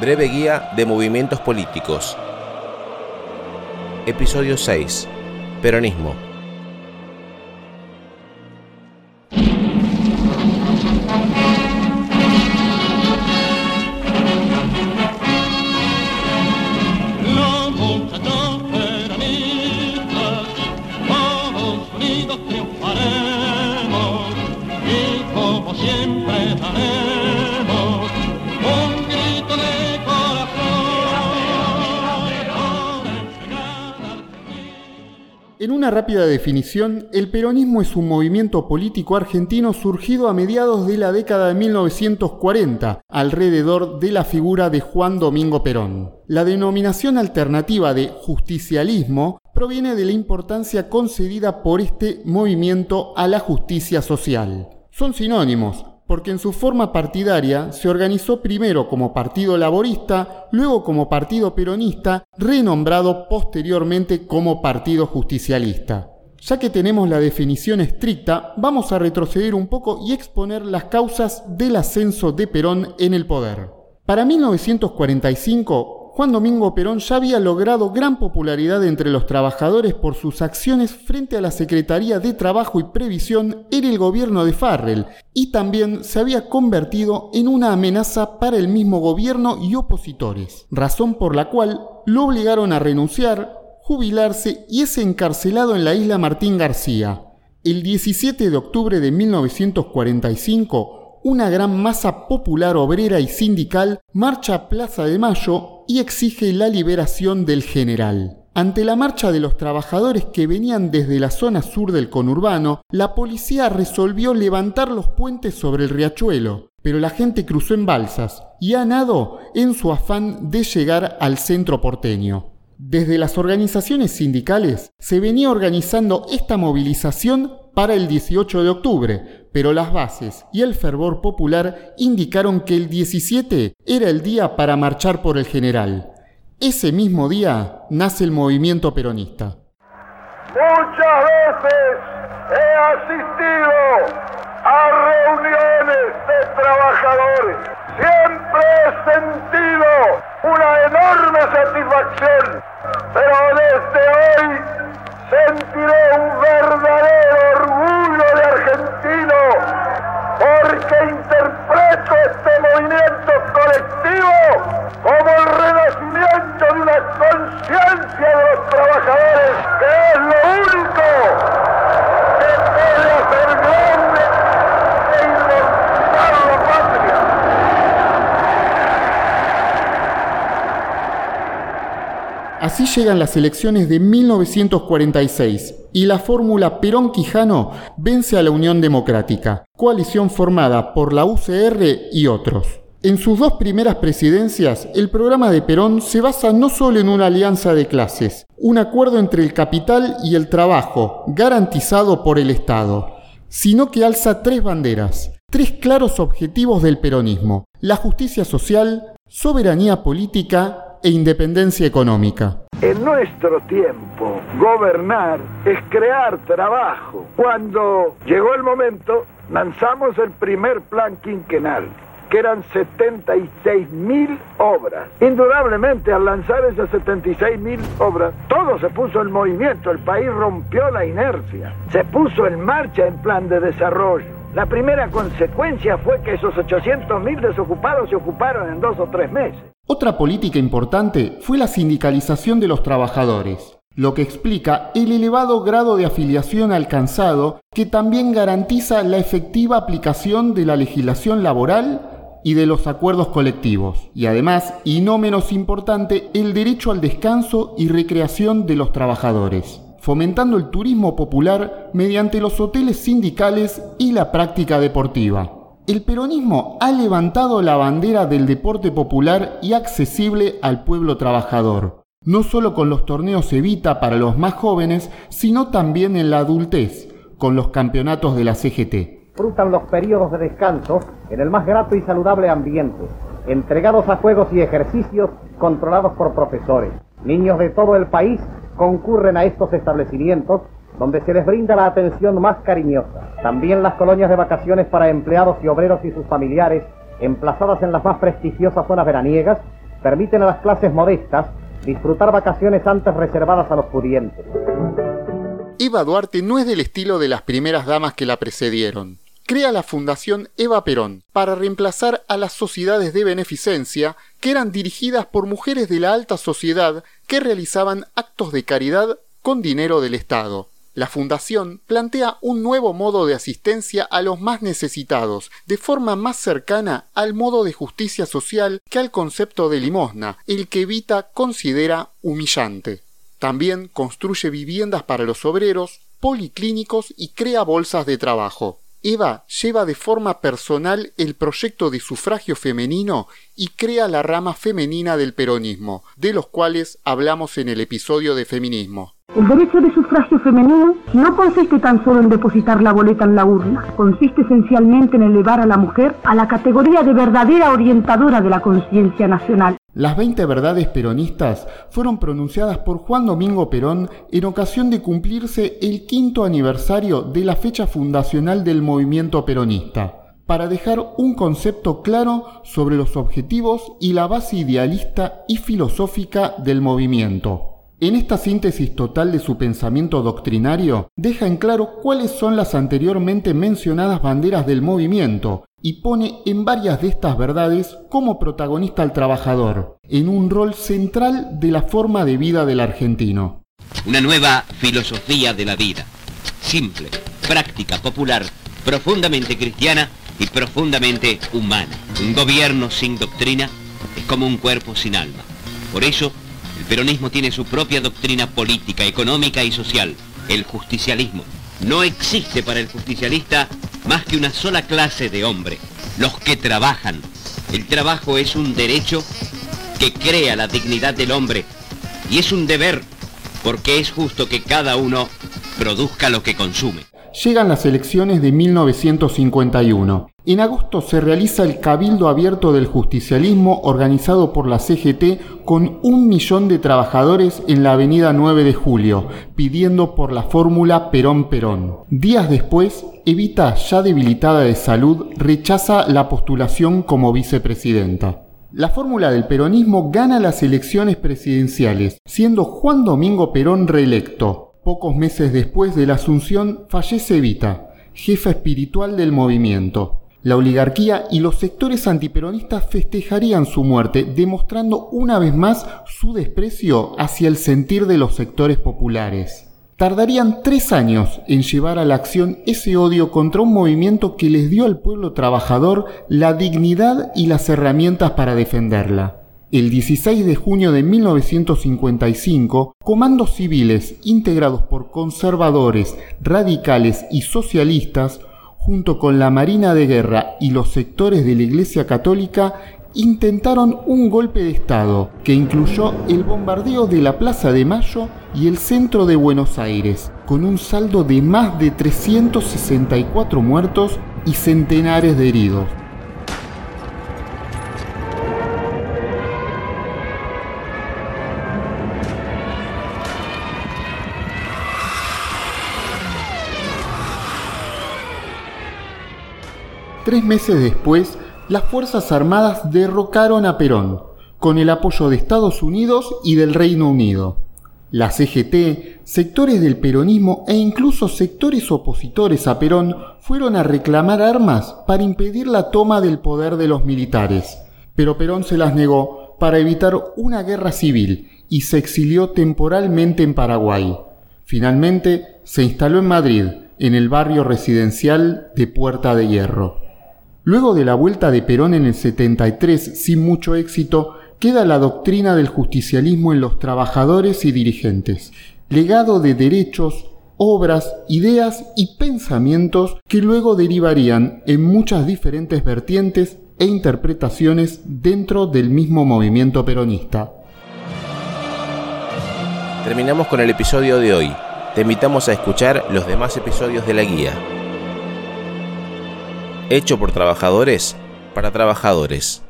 Breve guía de movimientos políticos. Episodio 6. Peronismo. En una rápida definición, el peronismo es un movimiento político argentino surgido a mediados de la década de 1940, alrededor de la figura de Juan Domingo Perón. La denominación alternativa de justicialismo proviene de la importancia concedida por este movimiento a la justicia social. Son sinónimos, porque en su forma partidaria se organizó primero como Partido Laborista, luego como Partido Peronista, renombrado posteriormente como Partido Justicialista. Ya que tenemos la definición estricta, vamos a retroceder un poco y exponer las causas del ascenso de Perón en el poder. Para 1945, Juan Domingo Perón ya había logrado gran popularidad entre los trabajadores por sus acciones frente a la Secretaría de Trabajo y Previsión en el gobierno de Farrell y también se había convertido en una amenaza para el mismo gobierno y opositores, razón por la cual lo obligaron a renunciar, jubilarse y es encarcelado en la isla Martín García. El 17 de octubre de 1945, una gran masa popular obrera y sindical marcha a Plaza de Mayo y exige la liberación del general. Ante la marcha de los trabajadores que venían desde la zona sur del conurbano, la policía resolvió levantar los puentes sobre el riachuelo, pero la gente cruzó en balsas y a nado en su afán de llegar al centro porteño. Desde las organizaciones sindicales se venía organizando esta movilización para el 18 de octubre, pero las bases y el fervor popular indicaron que el 17 era el día para marchar por el general. Ese mismo día nace el movimiento peronista. Muchas veces he asistido Así llegan las elecciones de 1946 y la fórmula Perón-Quijano vence a la Unión Democrática, coalición formada por la UCR y otros. En sus dos primeras presidencias, el programa de Perón se basa no solo en una alianza de clases, un acuerdo entre el capital y el trabajo, garantizado por el Estado, sino que alza tres banderas, tres claros objetivos del peronismo, la justicia social, soberanía política e independencia económica. En nuestro tiempo, gobernar es crear trabajo. Cuando llegó el momento, lanzamos el primer plan quinquenal, que eran 76 mil obras. Indudablemente, al lanzar esas 76 mil obras, todo se puso en movimiento, el país rompió la inercia, se puso en marcha el plan de desarrollo. La primera consecuencia fue que esos 800 mil desocupados se ocuparon en dos o tres meses. Otra política importante fue la sindicalización de los trabajadores, lo que explica el elevado grado de afiliación alcanzado que también garantiza la efectiva aplicación de la legislación laboral y de los acuerdos colectivos, y además, y no menos importante, el derecho al descanso y recreación de los trabajadores, fomentando el turismo popular mediante los hoteles sindicales y la práctica deportiva. El peronismo ha levantado la bandera del deporte popular y accesible al pueblo trabajador, no solo con los torneos Evita para los más jóvenes, sino también en la adultez, con los campeonatos de la CGT. disfrutan los periodos de descanso en el más grato y saludable ambiente, entregados a juegos y ejercicios controlados por profesores. Niños de todo el país concurren a estos establecimientos donde se les brinda la atención más cariñosa. También las colonias de vacaciones para empleados y obreros y sus familiares, emplazadas en las más prestigiosas zonas veraniegas, permiten a las clases modestas disfrutar vacaciones antes reservadas a los pudientes. Eva Duarte no es del estilo de las primeras damas que la precedieron. Crea la Fundación Eva Perón para reemplazar a las sociedades de beneficencia que eran dirigidas por mujeres de la alta sociedad que realizaban actos de caridad con dinero del Estado. La Fundación plantea un nuevo modo de asistencia a los más necesitados, de forma más cercana al modo de justicia social que al concepto de limosna, el que Evita considera humillante. También construye viviendas para los obreros, policlínicos y crea bolsas de trabajo. Eva lleva de forma personal el proyecto de sufragio femenino y crea la rama femenina del peronismo, de los cuales hablamos en el episodio de feminismo. El derecho de sufragio femenino no consiste tan solo en depositar la boleta en la urna, consiste esencialmente en elevar a la mujer a la categoría de verdadera orientadora de la conciencia nacional. Las 20 verdades peronistas fueron pronunciadas por Juan Domingo Perón en ocasión de cumplirse el quinto aniversario de la fecha fundacional del movimiento peronista, para dejar un concepto claro sobre los objetivos y la base idealista y filosófica del movimiento. En esta síntesis total de su pensamiento doctrinario, deja en claro cuáles son las anteriormente mencionadas banderas del movimiento y pone en varias de estas verdades como protagonista al trabajador, en un rol central de la forma de vida del argentino. Una nueva filosofía de la vida, simple, práctica, popular, profundamente cristiana y profundamente humana. Un gobierno sin doctrina es como un cuerpo sin alma. Por eso, el peronismo tiene su propia doctrina política, económica y social, el justicialismo. No existe para el justicialista más que una sola clase de hombre, los que trabajan. El trabajo es un derecho que crea la dignidad del hombre y es un deber porque es justo que cada uno produzca lo que consume. Llegan las elecciones de 1951. En agosto se realiza el Cabildo Abierto del Justicialismo organizado por la CGT con un millón de trabajadores en la avenida 9 de Julio, pidiendo por la fórmula Perón-Perón. Días después, Evita, ya debilitada de salud, rechaza la postulación como vicepresidenta. La fórmula del peronismo gana las elecciones presidenciales, siendo Juan Domingo Perón reelecto. Pocos meses después de la asunción fallece Evita, jefa espiritual del movimiento. La oligarquía y los sectores antiperonistas festejarían su muerte, demostrando una vez más su desprecio hacia el sentir de los sectores populares. Tardarían tres años en llevar a la acción ese odio contra un movimiento que les dio al pueblo trabajador la dignidad y las herramientas para defenderla. El 16 de junio de 1955, comandos civiles integrados por conservadores, radicales y socialistas, junto con la Marina de Guerra y los sectores de la Iglesia Católica, intentaron un golpe de Estado que incluyó el bombardeo de la Plaza de Mayo y el centro de Buenos Aires, con un saldo de más de 364 muertos y centenares de heridos. Tres meses después, las Fuerzas Armadas derrocaron a Perón, con el apoyo de Estados Unidos y del Reino Unido. La CGT, sectores del peronismo e incluso sectores opositores a Perón fueron a reclamar armas para impedir la toma del poder de los militares, pero Perón se las negó para evitar una guerra civil y se exilió temporalmente en Paraguay. Finalmente se instaló en Madrid, en el barrio residencial de Puerta de Hierro. Luego de la vuelta de Perón en el 73 sin mucho éxito, queda la doctrina del justicialismo en los trabajadores y dirigentes, legado de derechos, obras, ideas y pensamientos que luego derivarían en muchas diferentes vertientes e interpretaciones dentro del mismo movimiento peronista. Terminamos con el episodio de hoy. Te invitamos a escuchar los demás episodios de la guía hecho por trabajadores para trabajadores.